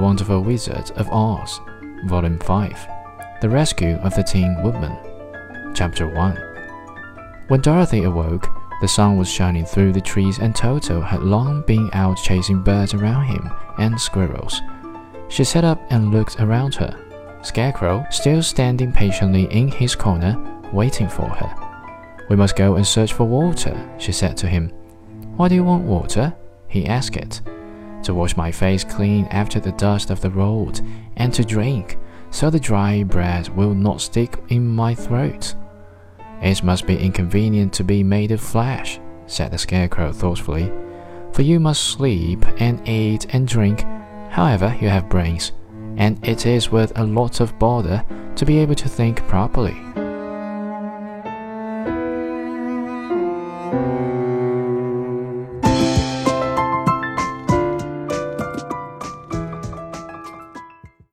Wonderful Wizard of Oz, Volume 5 The Rescue of the Tin Woodman, Chapter 1. When Dorothy awoke, the sun was shining through the trees, and Toto had long been out chasing birds around him and squirrels. She sat up and looked around her. Scarecrow, still standing patiently in his corner, waiting for her. We must go and search for water, she said to him. Why do you want water? he asked it to wash my face clean after the dust of the road, and to drink, so the dry bread will not stick in my throat. It must be inconvenient to be made of flesh, said the Scarecrow thoughtfully, for you must sleep and eat and drink. However, you have brains, and it is worth a lot of bother to be able to think properly.